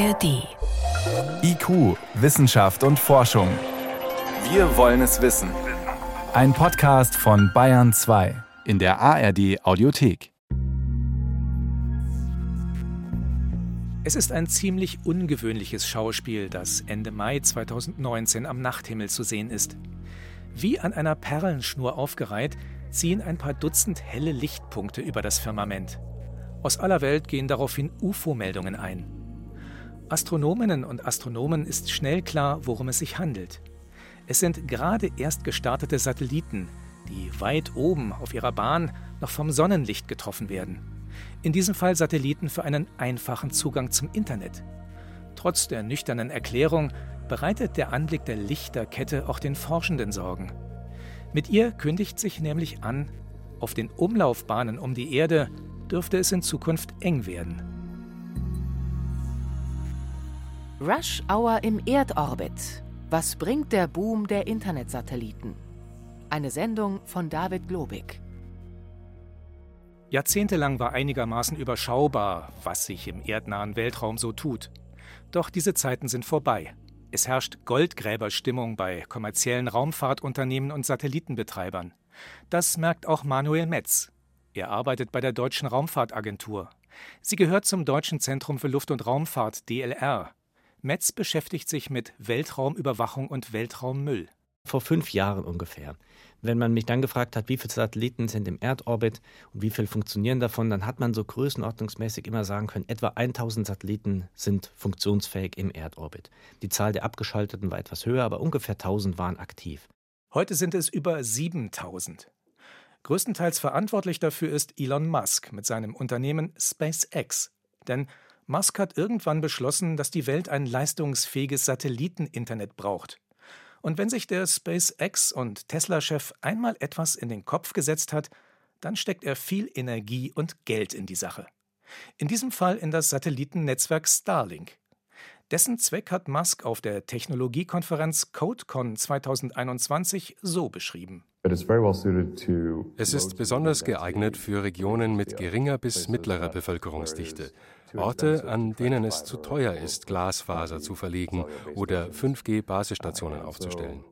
ARD. IQ, Wissenschaft und Forschung. Wir wollen es wissen. Ein Podcast von Bayern 2 in der ARD Audiothek. Es ist ein ziemlich ungewöhnliches Schauspiel, das Ende Mai 2019 am Nachthimmel zu sehen ist. Wie an einer Perlenschnur aufgereiht, ziehen ein paar Dutzend helle Lichtpunkte über das Firmament. Aus aller Welt gehen daraufhin UFO-Meldungen ein. Astronominnen und Astronomen ist schnell klar, worum es sich handelt. Es sind gerade erst gestartete Satelliten, die weit oben auf ihrer Bahn noch vom Sonnenlicht getroffen werden. In diesem Fall Satelliten für einen einfachen Zugang zum Internet. Trotz der nüchternen Erklärung bereitet der Anblick der Lichterkette auch den Forschenden Sorgen. Mit ihr kündigt sich nämlich an, auf den Umlaufbahnen um die Erde dürfte es in Zukunft eng werden. Rush Hour im Erdorbit. Was bringt der Boom der Internetsatelliten? Eine Sendung von David Globig. Jahrzehntelang war einigermaßen überschaubar, was sich im erdnahen Weltraum so tut. Doch diese Zeiten sind vorbei. Es herrscht Goldgräberstimmung bei kommerziellen Raumfahrtunternehmen und Satellitenbetreibern. Das merkt auch Manuel Metz. Er arbeitet bei der Deutschen Raumfahrtagentur. Sie gehört zum Deutschen Zentrum für Luft- und Raumfahrt DLR. Metz beschäftigt sich mit Weltraumüberwachung und Weltraummüll. Vor fünf Jahren ungefähr. Wenn man mich dann gefragt hat, wie viele Satelliten sind im Erdorbit und wie viel funktionieren davon, dann hat man so größenordnungsmäßig immer sagen können, etwa 1000 Satelliten sind funktionsfähig im Erdorbit. Die Zahl der abgeschalteten war etwas höher, aber ungefähr 1000 waren aktiv. Heute sind es über 7000. Größtenteils verantwortlich dafür ist Elon Musk mit seinem Unternehmen SpaceX. Denn Musk hat irgendwann beschlossen, dass die Welt ein leistungsfähiges Satelliteninternet braucht. Und wenn sich der SpaceX und Tesla-Chef einmal etwas in den Kopf gesetzt hat, dann steckt er viel Energie und Geld in die Sache. In diesem Fall in das Satellitennetzwerk Starlink. Dessen Zweck hat Musk auf der Technologiekonferenz CodeCon 2021 so beschrieben. Es ist besonders geeignet für Regionen mit geringer bis mittlerer Bevölkerungsdichte, Orte, an denen es zu teuer ist, Glasfaser zu verlegen oder 5G-Basisstationen aufzustellen.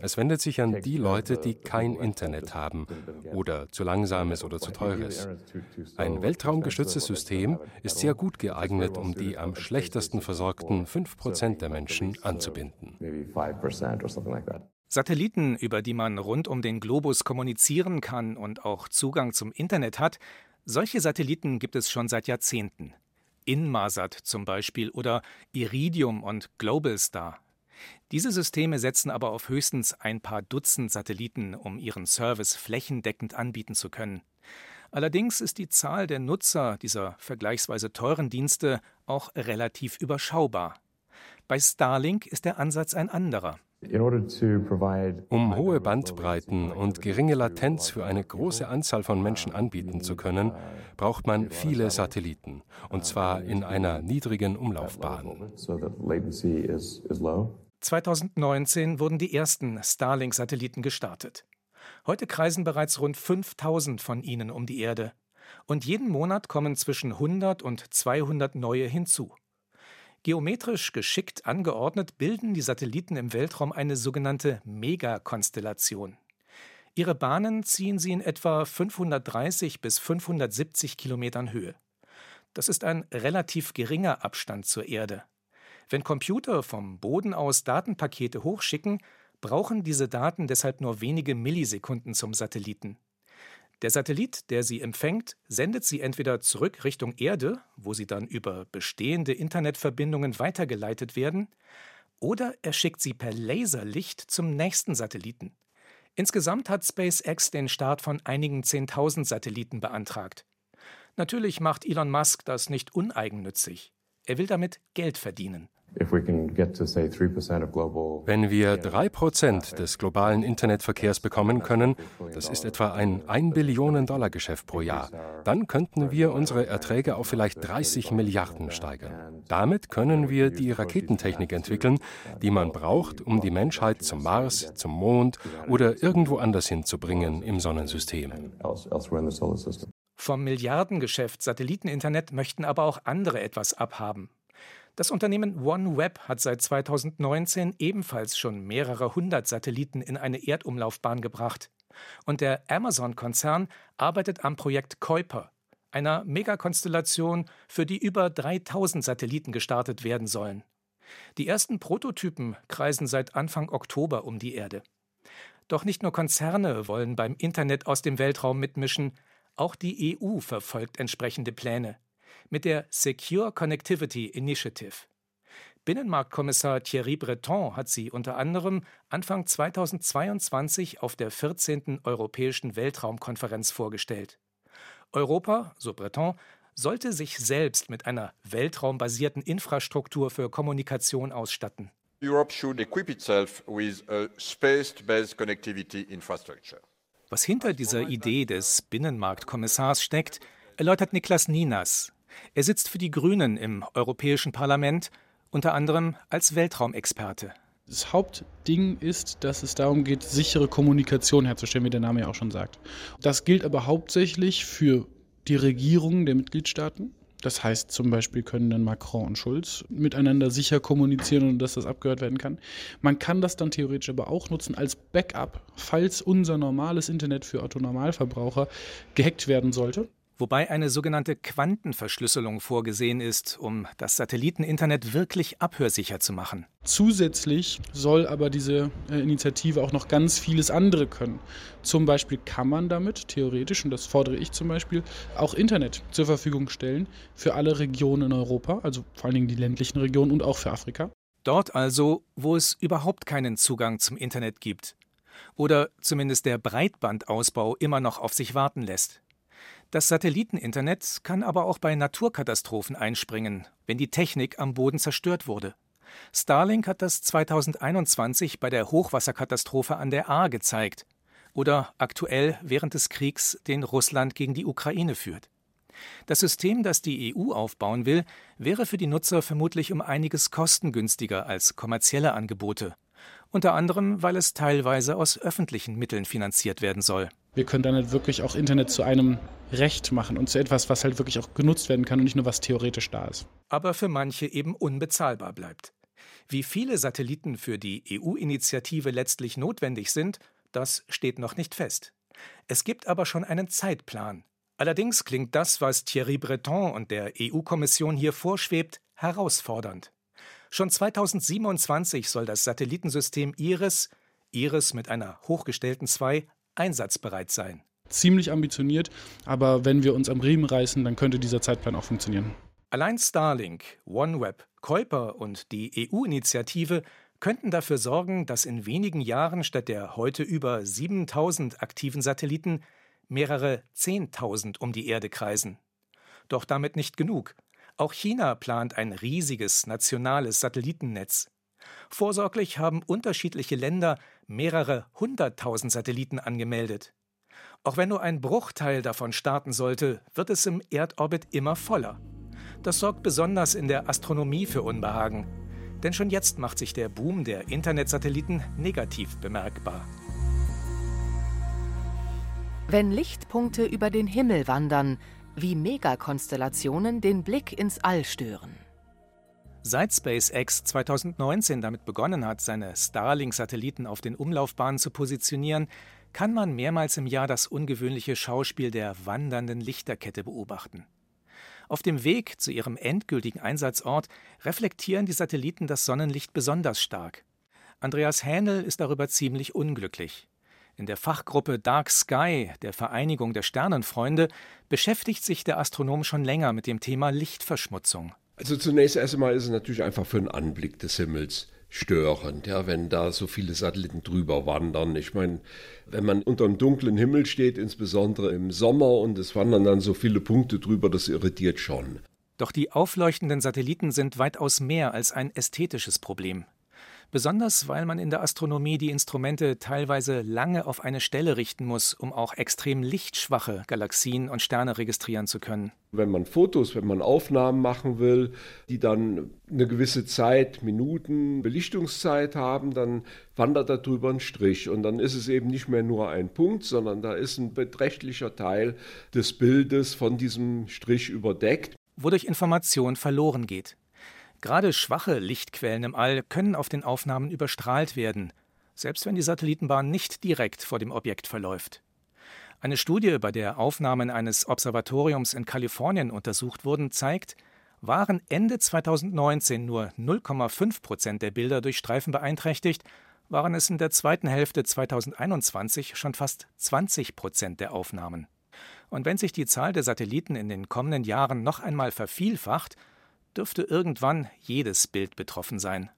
Es wendet sich an die Leute, die kein Internet haben oder zu langsames oder zu teures. Ein weltraumgestütztes System ist sehr gut geeignet, um die am schlechtesten versorgten 5% der Menschen anzubinden. Satelliten, über die man rund um den Globus kommunizieren kann und auch Zugang zum Internet hat, solche Satelliten gibt es schon seit Jahrzehnten. Inmarsat zum Beispiel oder Iridium und Globalstar. Diese Systeme setzen aber auf höchstens ein paar Dutzend Satelliten, um ihren Service flächendeckend anbieten zu können. Allerdings ist die Zahl der Nutzer dieser vergleichsweise teuren Dienste auch relativ überschaubar. Bei Starlink ist der Ansatz ein anderer. Um hohe Bandbreiten und geringe Latenz für eine große Anzahl von Menschen anbieten zu können, braucht man viele Satelliten, und zwar in einer niedrigen Umlaufbahn. 2019 wurden die ersten Starlink-Satelliten gestartet. Heute kreisen bereits rund 5000 von ihnen um die Erde. Und jeden Monat kommen zwischen 100 und 200 neue hinzu. Geometrisch geschickt angeordnet bilden die Satelliten im Weltraum eine sogenannte Megakonstellation. Ihre Bahnen ziehen sie in etwa 530 bis 570 Kilometern Höhe. Das ist ein relativ geringer Abstand zur Erde. Wenn Computer vom Boden aus Datenpakete hochschicken, brauchen diese Daten deshalb nur wenige Millisekunden zum Satelliten. Der Satellit, der sie empfängt, sendet sie entweder zurück Richtung Erde, wo sie dann über bestehende Internetverbindungen weitergeleitet werden, oder er schickt sie per Laserlicht zum nächsten Satelliten. Insgesamt hat SpaceX den Start von einigen Zehntausend Satelliten beantragt. Natürlich macht Elon Musk das nicht uneigennützig. Er will damit Geld verdienen. Wenn wir drei Prozent des globalen Internetverkehrs bekommen können, das ist etwa ein 1 Billionen Dollar Geschäft pro Jahr, dann könnten wir unsere Erträge auf vielleicht 30 Milliarden steigern. Damit können wir die Raketentechnik entwickeln, die man braucht, um die Menschheit zum Mars, zum Mond oder irgendwo anders hinzubringen im Sonnensystem. Vom Milliardengeschäft Satelliteninternet möchten aber auch andere etwas abhaben. Das Unternehmen OneWeb hat seit 2019 ebenfalls schon mehrere hundert Satelliten in eine Erdumlaufbahn gebracht. Und der Amazon-Konzern arbeitet am Projekt Kuiper, einer Megakonstellation, für die über 3000 Satelliten gestartet werden sollen. Die ersten Prototypen kreisen seit Anfang Oktober um die Erde. Doch nicht nur Konzerne wollen beim Internet aus dem Weltraum mitmischen, auch die EU verfolgt entsprechende Pläne mit der Secure Connectivity Initiative. Binnenmarktkommissar Thierry Breton hat sie unter anderem Anfang 2022 auf der 14. Europäischen Weltraumkonferenz vorgestellt. Europa, so Breton, sollte sich selbst mit einer weltraumbasierten Infrastruktur für Kommunikation ausstatten. Europe should equip itself with a space-based connectivity infrastructure. Was hinter dieser Idee des Binnenmarktkommissars steckt, erläutert Niklas Ninas. Er sitzt für die Grünen im Europäischen Parlament, unter anderem als Weltraumexperte. Das Hauptding ist, dass es darum geht, sichere Kommunikation herzustellen, wie der Name ja auch schon sagt. Das gilt aber hauptsächlich für die Regierungen der Mitgliedstaaten. Das heißt, zum Beispiel können dann Macron und Schulz miteinander sicher kommunizieren und dass das abgehört werden kann. Man kann das dann theoretisch aber auch nutzen als Backup, falls unser normales Internet für Autonormalverbraucher gehackt werden sollte wobei eine sogenannte Quantenverschlüsselung vorgesehen ist, um das Satelliteninternet wirklich abhörsicher zu machen. Zusätzlich soll aber diese äh, Initiative auch noch ganz vieles andere können. Zum Beispiel kann man damit theoretisch, und das fordere ich zum Beispiel, auch Internet zur Verfügung stellen für alle Regionen in Europa, also vor allen Dingen die ländlichen Regionen und auch für Afrika. Dort also, wo es überhaupt keinen Zugang zum Internet gibt. Oder zumindest der Breitbandausbau immer noch auf sich warten lässt. Das Satelliteninternet kann aber auch bei Naturkatastrophen einspringen, wenn die Technik am Boden zerstört wurde. Starlink hat das 2021 bei der Hochwasserkatastrophe an der Ahr gezeigt oder aktuell während des Kriegs, den Russland gegen die Ukraine führt. Das System, das die EU aufbauen will, wäre für die Nutzer vermutlich um einiges kostengünstiger als kommerzielle Angebote, unter anderem weil es teilweise aus öffentlichen Mitteln finanziert werden soll wir können dann halt wirklich auch Internet zu einem Recht machen und zu etwas, was halt wirklich auch genutzt werden kann und nicht nur was theoretisch da ist. Aber für manche eben unbezahlbar bleibt. Wie viele Satelliten für die EU-Initiative letztlich notwendig sind, das steht noch nicht fest. Es gibt aber schon einen Zeitplan. Allerdings klingt das, was Thierry Breton und der EU-Kommission hier vorschwebt, herausfordernd. Schon 2027 soll das Satellitensystem IRIS, IRIS mit einer hochgestellten 2, einsatzbereit sein. Ziemlich ambitioniert, aber wenn wir uns am Riemen reißen, dann könnte dieser Zeitplan auch funktionieren. Allein Starlink, OneWeb, Kuiper und die EU-Initiative könnten dafür sorgen, dass in wenigen Jahren statt der heute über 7000 aktiven Satelliten mehrere 10.000 um die Erde kreisen. Doch damit nicht genug. Auch China plant ein riesiges nationales Satellitennetz. Vorsorglich haben unterschiedliche Länder mehrere hunderttausend Satelliten angemeldet. Auch wenn nur ein Bruchteil davon starten sollte, wird es im Erdorbit immer voller. Das sorgt besonders in der Astronomie für Unbehagen. Denn schon jetzt macht sich der Boom der Internetsatelliten negativ bemerkbar. Wenn Lichtpunkte über den Himmel wandern, wie Megakonstellationen den Blick ins All stören. Seit SpaceX 2019 damit begonnen hat, seine Starlink-Satelliten auf den Umlaufbahnen zu positionieren, kann man mehrmals im Jahr das ungewöhnliche Schauspiel der wandernden Lichterkette beobachten. Auf dem Weg zu ihrem endgültigen Einsatzort reflektieren die Satelliten das Sonnenlicht besonders stark. Andreas Hähnel ist darüber ziemlich unglücklich. In der Fachgruppe Dark Sky der Vereinigung der Sternenfreunde beschäftigt sich der Astronom schon länger mit dem Thema Lichtverschmutzung. Also zunächst erstmal ist es natürlich einfach für den Anblick des Himmels störend, ja, wenn da so viele Satelliten drüber wandern. Ich meine, wenn man unter einem dunklen Himmel steht, insbesondere im Sommer, und es wandern dann so viele Punkte drüber, das irritiert schon. Doch die aufleuchtenden Satelliten sind weitaus mehr als ein ästhetisches Problem besonders weil man in der Astronomie die Instrumente teilweise lange auf eine Stelle richten muss, um auch extrem lichtschwache Galaxien und Sterne registrieren zu können. Wenn man Fotos, wenn man Aufnahmen machen will, die dann eine gewisse Zeit, Minuten Belichtungszeit haben, dann wandert darüber ein Strich und dann ist es eben nicht mehr nur ein Punkt, sondern da ist ein beträchtlicher Teil des Bildes von diesem Strich überdeckt. Wodurch Information verloren geht. Gerade schwache Lichtquellen im All können auf den Aufnahmen überstrahlt werden, selbst wenn die Satellitenbahn nicht direkt vor dem Objekt verläuft. Eine Studie, bei der Aufnahmen eines Observatoriums in Kalifornien untersucht wurden, zeigt, waren Ende 2019 nur 0,5 Prozent der Bilder durch Streifen beeinträchtigt, waren es in der zweiten Hälfte 2021 schon fast 20 Prozent der Aufnahmen. Und wenn sich die Zahl der Satelliten in den kommenden Jahren noch einmal vervielfacht, dürfte irgendwann jedes Bild betroffen sein.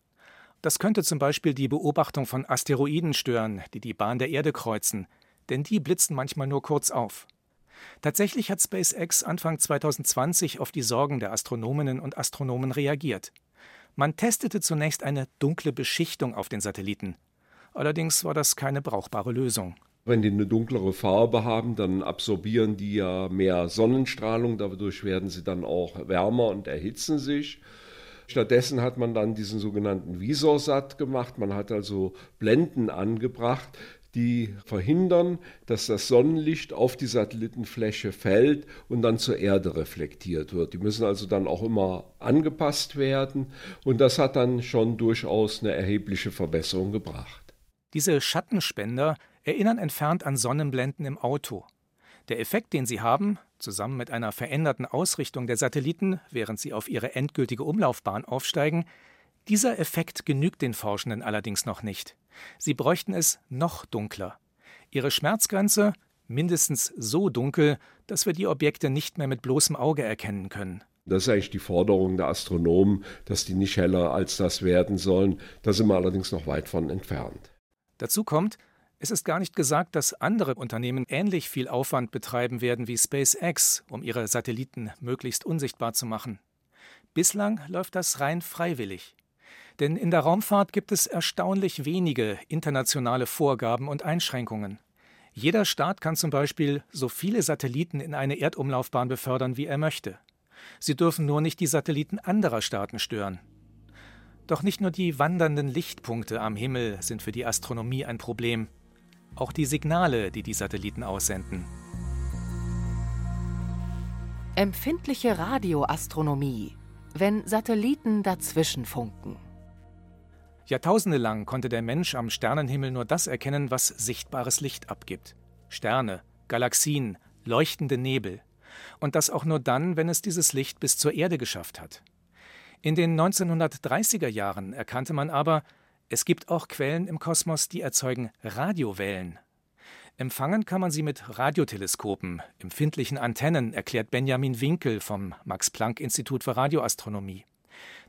Das könnte zum Beispiel die Beobachtung von Asteroiden stören, die die Bahn der Erde kreuzen, denn die blitzen manchmal nur kurz auf. Tatsächlich hat SpaceX Anfang 2020 auf die Sorgen der Astronominnen und Astronomen reagiert. Man testete zunächst eine dunkle Beschichtung auf den Satelliten. Allerdings war das keine brauchbare Lösung. Wenn die eine dunklere Farbe haben, dann absorbieren die ja mehr Sonnenstrahlung, dadurch werden sie dann auch wärmer und erhitzen sich. Stattdessen hat man dann diesen sogenannten Visorsat gemacht. Man hat also Blenden angebracht, die verhindern, dass das Sonnenlicht auf die Satellitenfläche fällt und dann zur Erde reflektiert wird. Die müssen also dann auch immer angepasst werden und das hat dann schon durchaus eine erhebliche Verbesserung gebracht. Diese Schattenspender erinnern entfernt an Sonnenblenden im Auto. Der Effekt, den sie haben, zusammen mit einer veränderten Ausrichtung der Satelliten, während sie auf ihre endgültige Umlaufbahn aufsteigen, dieser Effekt genügt den Forschenden allerdings noch nicht. Sie bräuchten es noch dunkler. Ihre Schmerzgrenze mindestens so dunkel, dass wir die Objekte nicht mehr mit bloßem Auge erkennen können. Das ist eigentlich die Forderung der Astronomen, dass die nicht heller als das werden sollen. Da sind wir allerdings noch weit von entfernt. Dazu kommt, es ist gar nicht gesagt, dass andere Unternehmen ähnlich viel Aufwand betreiben werden wie SpaceX, um ihre Satelliten möglichst unsichtbar zu machen. Bislang läuft das rein freiwillig. Denn in der Raumfahrt gibt es erstaunlich wenige internationale Vorgaben und Einschränkungen. Jeder Staat kann zum Beispiel so viele Satelliten in eine Erdumlaufbahn befördern, wie er möchte. Sie dürfen nur nicht die Satelliten anderer Staaten stören. Doch nicht nur die wandernden Lichtpunkte am Himmel sind für die Astronomie ein Problem auch die Signale, die die Satelliten aussenden. Empfindliche Radioastronomie, wenn Satelliten dazwischen funken. Jahrtausende lang konnte der Mensch am Sternenhimmel nur das erkennen, was sichtbares Licht abgibt. Sterne, Galaxien, leuchtende Nebel. Und das auch nur dann, wenn es dieses Licht bis zur Erde geschafft hat. In den 1930er Jahren erkannte man aber, es gibt auch Quellen im Kosmos, die erzeugen Radiowellen. Empfangen kann man sie mit Radioteleskopen, empfindlichen Antennen, erklärt Benjamin Winkel vom Max-Planck-Institut für Radioastronomie.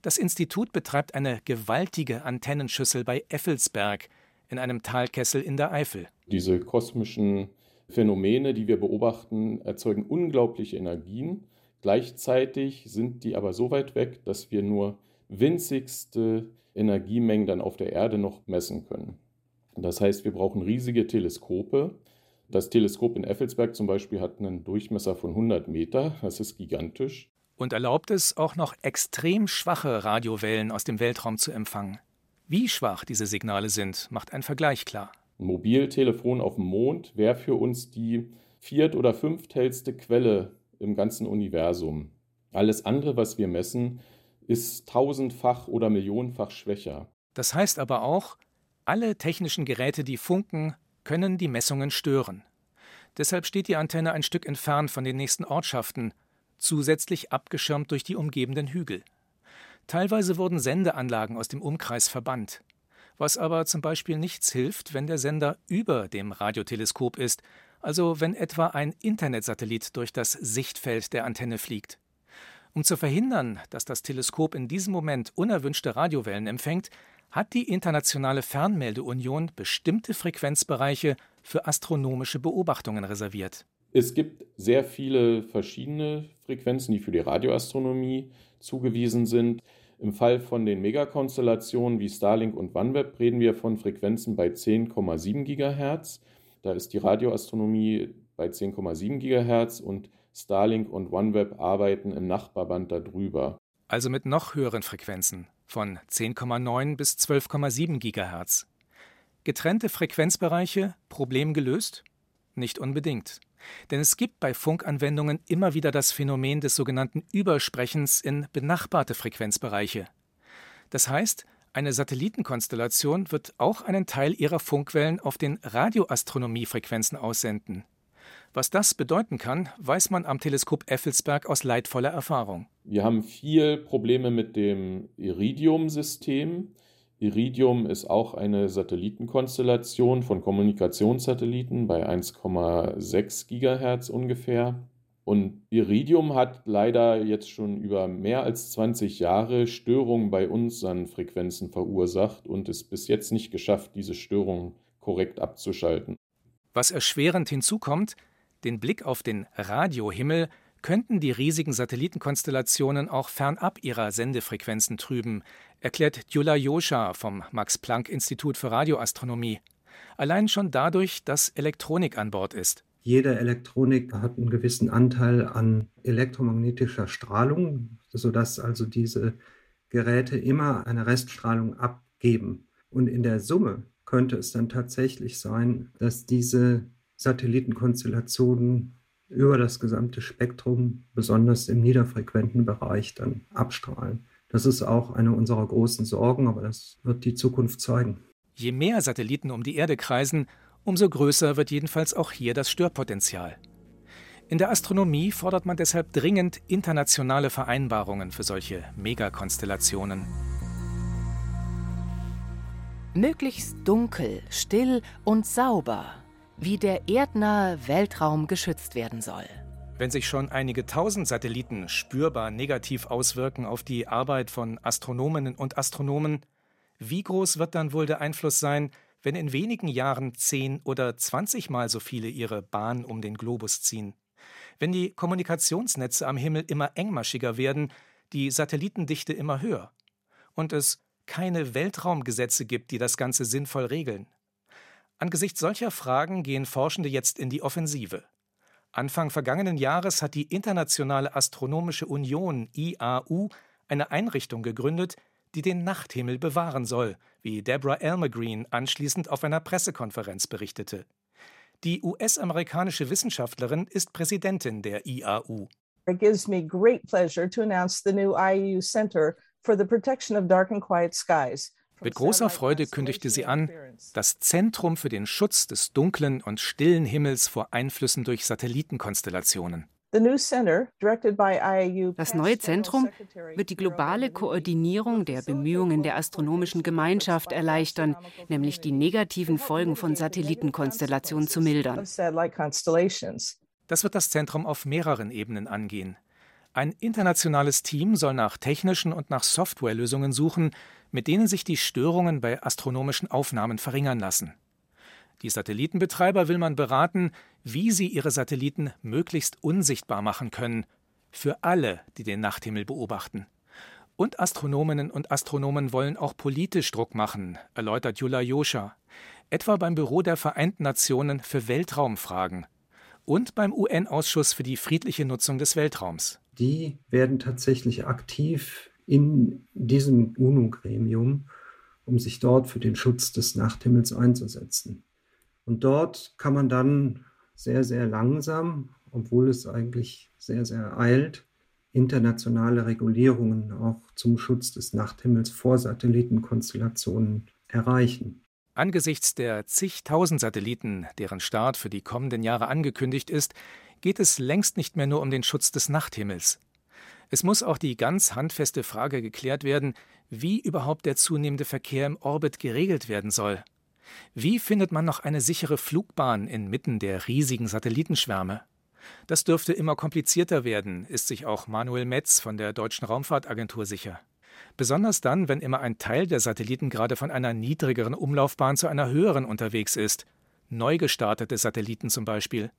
Das Institut betreibt eine gewaltige Antennenschüssel bei Effelsberg in einem Talkessel in der Eifel. Diese kosmischen Phänomene, die wir beobachten, erzeugen unglaubliche Energien. Gleichzeitig sind die aber so weit weg, dass wir nur winzigste Energiemengen dann auf der Erde noch messen können. Das heißt, wir brauchen riesige Teleskope. Das Teleskop in Effelsberg zum Beispiel hat einen Durchmesser von 100 Meter. Das ist gigantisch. Und erlaubt es, auch noch extrem schwache Radiowellen aus dem Weltraum zu empfangen. Wie schwach diese Signale sind, macht ein Vergleich klar. Ein Mobiltelefon auf dem Mond wäre für uns die viert- oder fünfthellste Quelle im ganzen Universum. Alles andere, was wir messen, ist tausendfach oder millionenfach schwächer. Das heißt aber auch, alle technischen Geräte, die funken, können die Messungen stören. Deshalb steht die Antenne ein Stück entfernt von den nächsten Ortschaften, zusätzlich abgeschirmt durch die umgebenden Hügel. Teilweise wurden Sendeanlagen aus dem Umkreis verbannt. Was aber zum Beispiel nichts hilft, wenn der Sender über dem Radioteleskop ist, also wenn etwa ein Internetsatellit durch das Sichtfeld der Antenne fliegt. Um zu verhindern, dass das Teleskop in diesem Moment unerwünschte Radiowellen empfängt, hat die Internationale Fernmeldeunion bestimmte Frequenzbereiche für astronomische Beobachtungen reserviert. Es gibt sehr viele verschiedene Frequenzen, die für die Radioastronomie zugewiesen sind. Im Fall von den Megakonstellationen wie Starlink und OneWeb reden wir von Frequenzen bei 10,7 GHz. Da ist die Radioastronomie bei 10,7 GHz und Starlink und OneWeb arbeiten im Nachbarband darüber. Also mit noch höheren Frequenzen von 10,9 bis 12,7 GHz. Getrennte Frequenzbereiche, Problem gelöst? Nicht unbedingt. Denn es gibt bei Funkanwendungen immer wieder das Phänomen des sogenannten Übersprechens in benachbarte Frequenzbereiche, Das heißt, eine Satellitenkonstellation wird auch einen Teil ihrer Funkwellen auf den Radioastronomiefrequenzen aussenden. Was das bedeuten kann, weiß man am Teleskop Effelsberg aus leidvoller Erfahrung. Wir haben viel Probleme mit dem Iridium-System. Iridium ist auch eine Satellitenkonstellation von Kommunikationssatelliten bei 1,6 Gigahertz ungefähr. Und Iridium hat leider jetzt schon über mehr als 20 Jahre Störungen bei unseren Frequenzen verursacht und es bis jetzt nicht geschafft, diese Störungen korrekt abzuschalten. Was erschwerend hinzukommt, den Blick auf den Radiohimmel könnten die riesigen Satellitenkonstellationen auch fernab ihrer Sendefrequenzen trüben, erklärt Gyula Joscha vom Max-Planck-Institut für Radioastronomie. Allein schon dadurch, dass Elektronik an Bord ist. Jede Elektronik hat einen gewissen Anteil an elektromagnetischer Strahlung, sodass also diese Geräte immer eine Reststrahlung abgeben. Und in der Summe könnte es dann tatsächlich sein, dass diese Satellitenkonstellationen über das gesamte Spektrum, besonders im niederfrequenten Bereich, dann abstrahlen. Das ist auch eine unserer großen Sorgen, aber das wird die Zukunft zeigen. Je mehr Satelliten um die Erde kreisen, umso größer wird jedenfalls auch hier das Störpotenzial. In der Astronomie fordert man deshalb dringend internationale Vereinbarungen für solche Megakonstellationen. Möglichst dunkel, still und sauber wie der erdnahe Weltraum geschützt werden soll. Wenn sich schon einige tausend Satelliten spürbar negativ auswirken auf die Arbeit von Astronominnen und Astronomen, wie groß wird dann wohl der Einfluss sein, wenn in wenigen Jahren zehn oder zwanzigmal so viele ihre Bahn um den Globus ziehen? Wenn die Kommunikationsnetze am Himmel immer engmaschiger werden, die Satellitendichte immer höher und es keine Weltraumgesetze gibt, die das Ganze sinnvoll regeln? Angesichts solcher Fragen gehen Forschende jetzt in die Offensive. Anfang vergangenen Jahres hat die Internationale Astronomische Union IAU eine Einrichtung gegründet, die den Nachthimmel bewahren soll, wie Deborah Elmer-Green anschließend auf einer Pressekonferenz berichtete. Die US-amerikanische Wissenschaftlerin ist Präsidentin der IAU. It gives me great pleasure to announce the new IAU Center for the Protection of Dark and Quiet Skies, mit großer Freude kündigte sie an, das Zentrum für den Schutz des dunklen und stillen Himmels vor Einflüssen durch Satellitenkonstellationen. Das neue Zentrum wird die globale Koordinierung der Bemühungen der astronomischen Gemeinschaft erleichtern, nämlich die negativen Folgen von Satellitenkonstellationen zu mildern. Das wird das Zentrum auf mehreren Ebenen angehen. Ein internationales Team soll nach technischen und nach Softwarelösungen suchen, mit denen sich die Störungen bei astronomischen Aufnahmen verringern lassen. Die Satellitenbetreiber will man beraten, wie sie ihre Satelliten möglichst unsichtbar machen können, für alle, die den Nachthimmel beobachten. Und Astronominnen und Astronomen wollen auch politisch Druck machen, erläutert Jula Joscha, etwa beim Büro der Vereinten Nationen für Weltraumfragen und beim UN-Ausschuss für die friedliche Nutzung des Weltraums die werden tatsächlich aktiv in diesem UNO-Gremium, um sich dort für den Schutz des Nachthimmels einzusetzen. Und dort kann man dann sehr, sehr langsam, obwohl es eigentlich sehr, sehr eilt, internationale Regulierungen auch zum Schutz des Nachthimmels vor Satellitenkonstellationen erreichen. Angesichts der zigtausend Satelliten, deren Start für die kommenden Jahre angekündigt ist, geht es längst nicht mehr nur um den Schutz des Nachthimmels. Es muss auch die ganz handfeste Frage geklärt werden, wie überhaupt der zunehmende Verkehr im Orbit geregelt werden soll. Wie findet man noch eine sichere Flugbahn inmitten der riesigen Satellitenschwärme? Das dürfte immer komplizierter werden, ist sich auch Manuel Metz von der Deutschen Raumfahrtagentur sicher. Besonders dann, wenn immer ein Teil der Satelliten gerade von einer niedrigeren Umlaufbahn zu einer höheren unterwegs ist. Neu gestartete Satelliten zum Beispiel.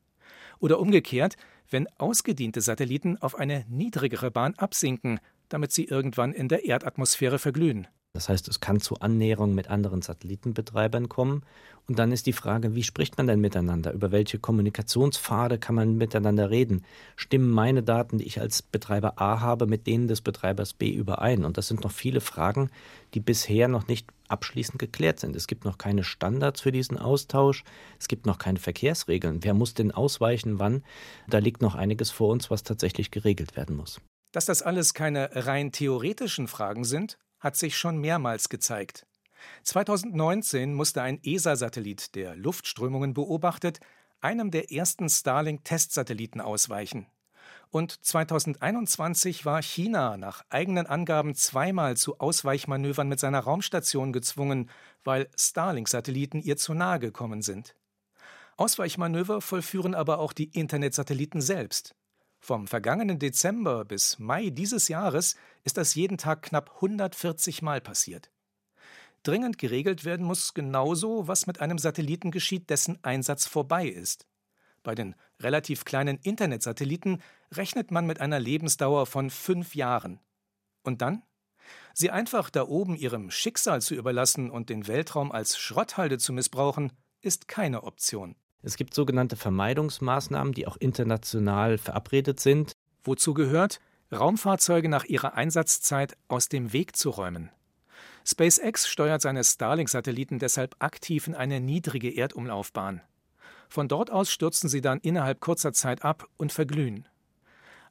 Oder umgekehrt, wenn ausgediente Satelliten auf eine niedrigere Bahn absinken, damit sie irgendwann in der Erdatmosphäre verglühen. Das heißt, es kann zu Annäherungen mit anderen Satellitenbetreibern kommen. Und dann ist die Frage, wie spricht man denn miteinander? Über welche Kommunikationspfade kann man miteinander reden? Stimmen meine Daten, die ich als Betreiber A habe, mit denen des Betreibers B überein? Und das sind noch viele Fragen, die bisher noch nicht abschließend geklärt sind. Es gibt noch keine Standards für diesen Austausch. Es gibt noch keine Verkehrsregeln. Wer muss denn ausweichen, wann? Da liegt noch einiges vor uns, was tatsächlich geregelt werden muss. Dass das alles keine rein theoretischen Fragen sind, hat sich schon mehrmals gezeigt. 2019 musste ein ESA-Satellit, der Luftströmungen beobachtet, einem der ersten Starlink-Testsatelliten ausweichen. Und 2021 war China nach eigenen Angaben zweimal zu Ausweichmanövern mit seiner Raumstation gezwungen, weil Starlink-Satelliten ihr zu nahe gekommen sind. Ausweichmanöver vollführen aber auch die Internetsatelliten selbst. Vom vergangenen Dezember bis Mai dieses Jahres ist das jeden Tag knapp 140 Mal passiert. Dringend geregelt werden muss genauso, was mit einem Satelliten geschieht, dessen Einsatz vorbei ist. Bei den relativ kleinen Internetsatelliten rechnet man mit einer Lebensdauer von fünf Jahren. Und dann? Sie einfach da oben ihrem Schicksal zu überlassen und den Weltraum als Schrotthalde zu missbrauchen, ist keine Option. Es gibt sogenannte Vermeidungsmaßnahmen, die auch international verabredet sind. Wozu gehört, Raumfahrzeuge nach ihrer Einsatzzeit aus dem Weg zu räumen. SpaceX steuert seine Starlink-Satelliten deshalb aktiv in eine niedrige Erdumlaufbahn. Von dort aus stürzen sie dann innerhalb kurzer Zeit ab und verglühen.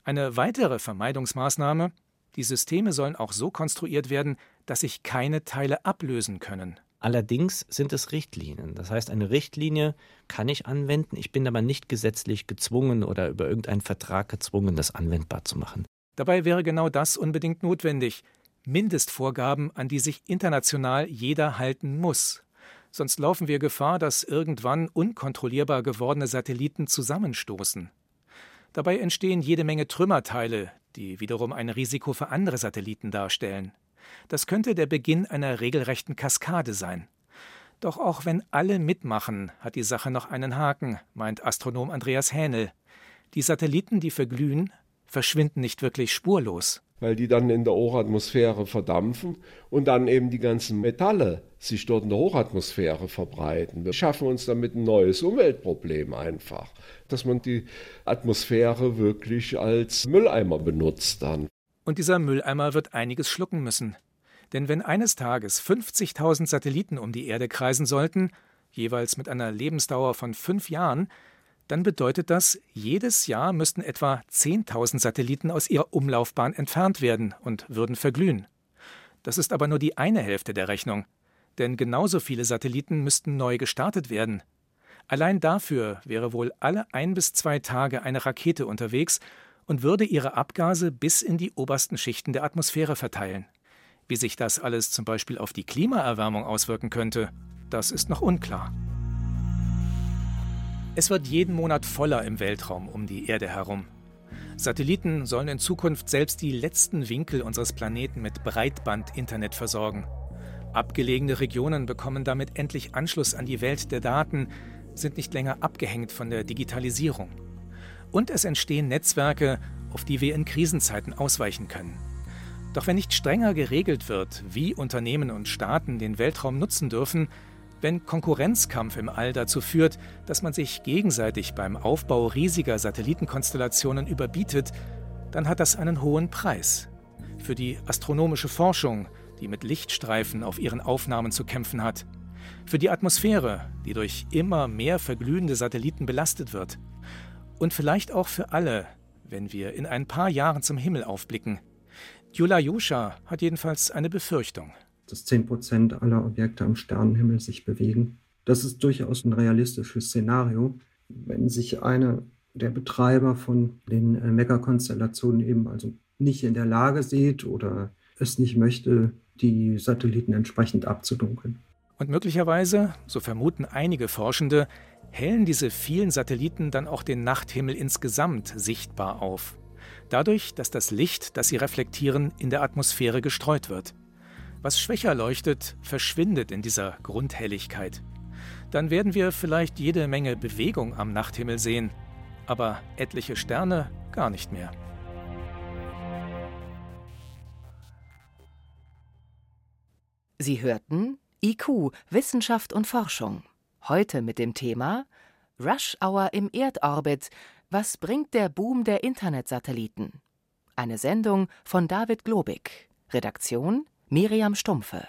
Eine weitere Vermeidungsmaßnahme die Systeme sollen auch so konstruiert werden, dass sich keine Teile ablösen können. Allerdings sind es Richtlinien. Das heißt, eine Richtlinie kann ich anwenden, ich bin aber nicht gesetzlich gezwungen oder über irgendeinen Vertrag gezwungen, das anwendbar zu machen. Dabei wäre genau das unbedingt notwendig. Mindestvorgaben, an die sich international jeder halten muss. Sonst laufen wir Gefahr, dass irgendwann unkontrollierbar gewordene Satelliten zusammenstoßen. Dabei entstehen jede Menge Trümmerteile, die wiederum ein Risiko für andere Satelliten darstellen. Das könnte der Beginn einer regelrechten Kaskade sein. Doch auch wenn alle mitmachen, hat die Sache noch einen Haken, meint Astronom Andreas Hähnel. Die Satelliten, die verglühen, verschwinden nicht wirklich spurlos weil die dann in der Hochatmosphäre verdampfen und dann eben die ganzen Metalle sich dort in der Hochatmosphäre verbreiten. Wir schaffen uns damit ein neues Umweltproblem einfach, dass man die Atmosphäre wirklich als Mülleimer benutzt dann. Und dieser Mülleimer wird einiges schlucken müssen. Denn wenn eines Tages 50.000 Satelliten um die Erde kreisen sollten, jeweils mit einer Lebensdauer von fünf Jahren, dann bedeutet das, jedes Jahr müssten etwa 10.000 Satelliten aus ihrer Umlaufbahn entfernt werden und würden verglühen. Das ist aber nur die eine Hälfte der Rechnung, denn genauso viele Satelliten müssten neu gestartet werden. Allein dafür wäre wohl alle ein bis zwei Tage eine Rakete unterwegs und würde ihre Abgase bis in die obersten Schichten der Atmosphäre verteilen. Wie sich das alles zum Beispiel auf die Klimaerwärmung auswirken könnte, das ist noch unklar. Es wird jeden Monat voller im Weltraum um die Erde herum. Satelliten sollen in Zukunft selbst die letzten Winkel unseres Planeten mit Breitband-Internet versorgen. Abgelegene Regionen bekommen damit endlich Anschluss an die Welt der Daten, sind nicht länger abgehängt von der Digitalisierung. Und es entstehen Netzwerke, auf die wir in Krisenzeiten ausweichen können. Doch wenn nicht strenger geregelt wird, wie Unternehmen und Staaten den Weltraum nutzen dürfen, wenn Konkurrenzkampf im All dazu führt, dass man sich gegenseitig beim Aufbau riesiger Satellitenkonstellationen überbietet, dann hat das einen hohen Preis. Für die astronomische Forschung, die mit Lichtstreifen auf ihren Aufnahmen zu kämpfen hat. Für die Atmosphäre, die durch immer mehr verglühende Satelliten belastet wird. Und vielleicht auch für alle, wenn wir in ein paar Jahren zum Himmel aufblicken. Jula Yusha hat jedenfalls eine Befürchtung dass 10 Prozent aller Objekte am Sternenhimmel sich bewegen. Das ist durchaus ein realistisches Szenario. Wenn sich einer der Betreiber von den äh, Megakonstellationen eben also nicht in der Lage sieht oder es nicht möchte, die Satelliten entsprechend abzudunkeln. Und möglicherweise, so vermuten einige Forschende, hellen diese vielen Satelliten dann auch den Nachthimmel insgesamt sichtbar auf. Dadurch, dass das Licht, das sie reflektieren, in der Atmosphäre gestreut wird. Was schwächer leuchtet, verschwindet in dieser Grundhelligkeit. Dann werden wir vielleicht jede Menge Bewegung am Nachthimmel sehen, aber etliche Sterne gar nicht mehr. Sie hörten IQ, Wissenschaft und Forschung. Heute mit dem Thema Rush Hour im Erdorbit. Was bringt der Boom der Internetsatelliten? Eine Sendung von David Globig. Redaktion Miriam Stumpfe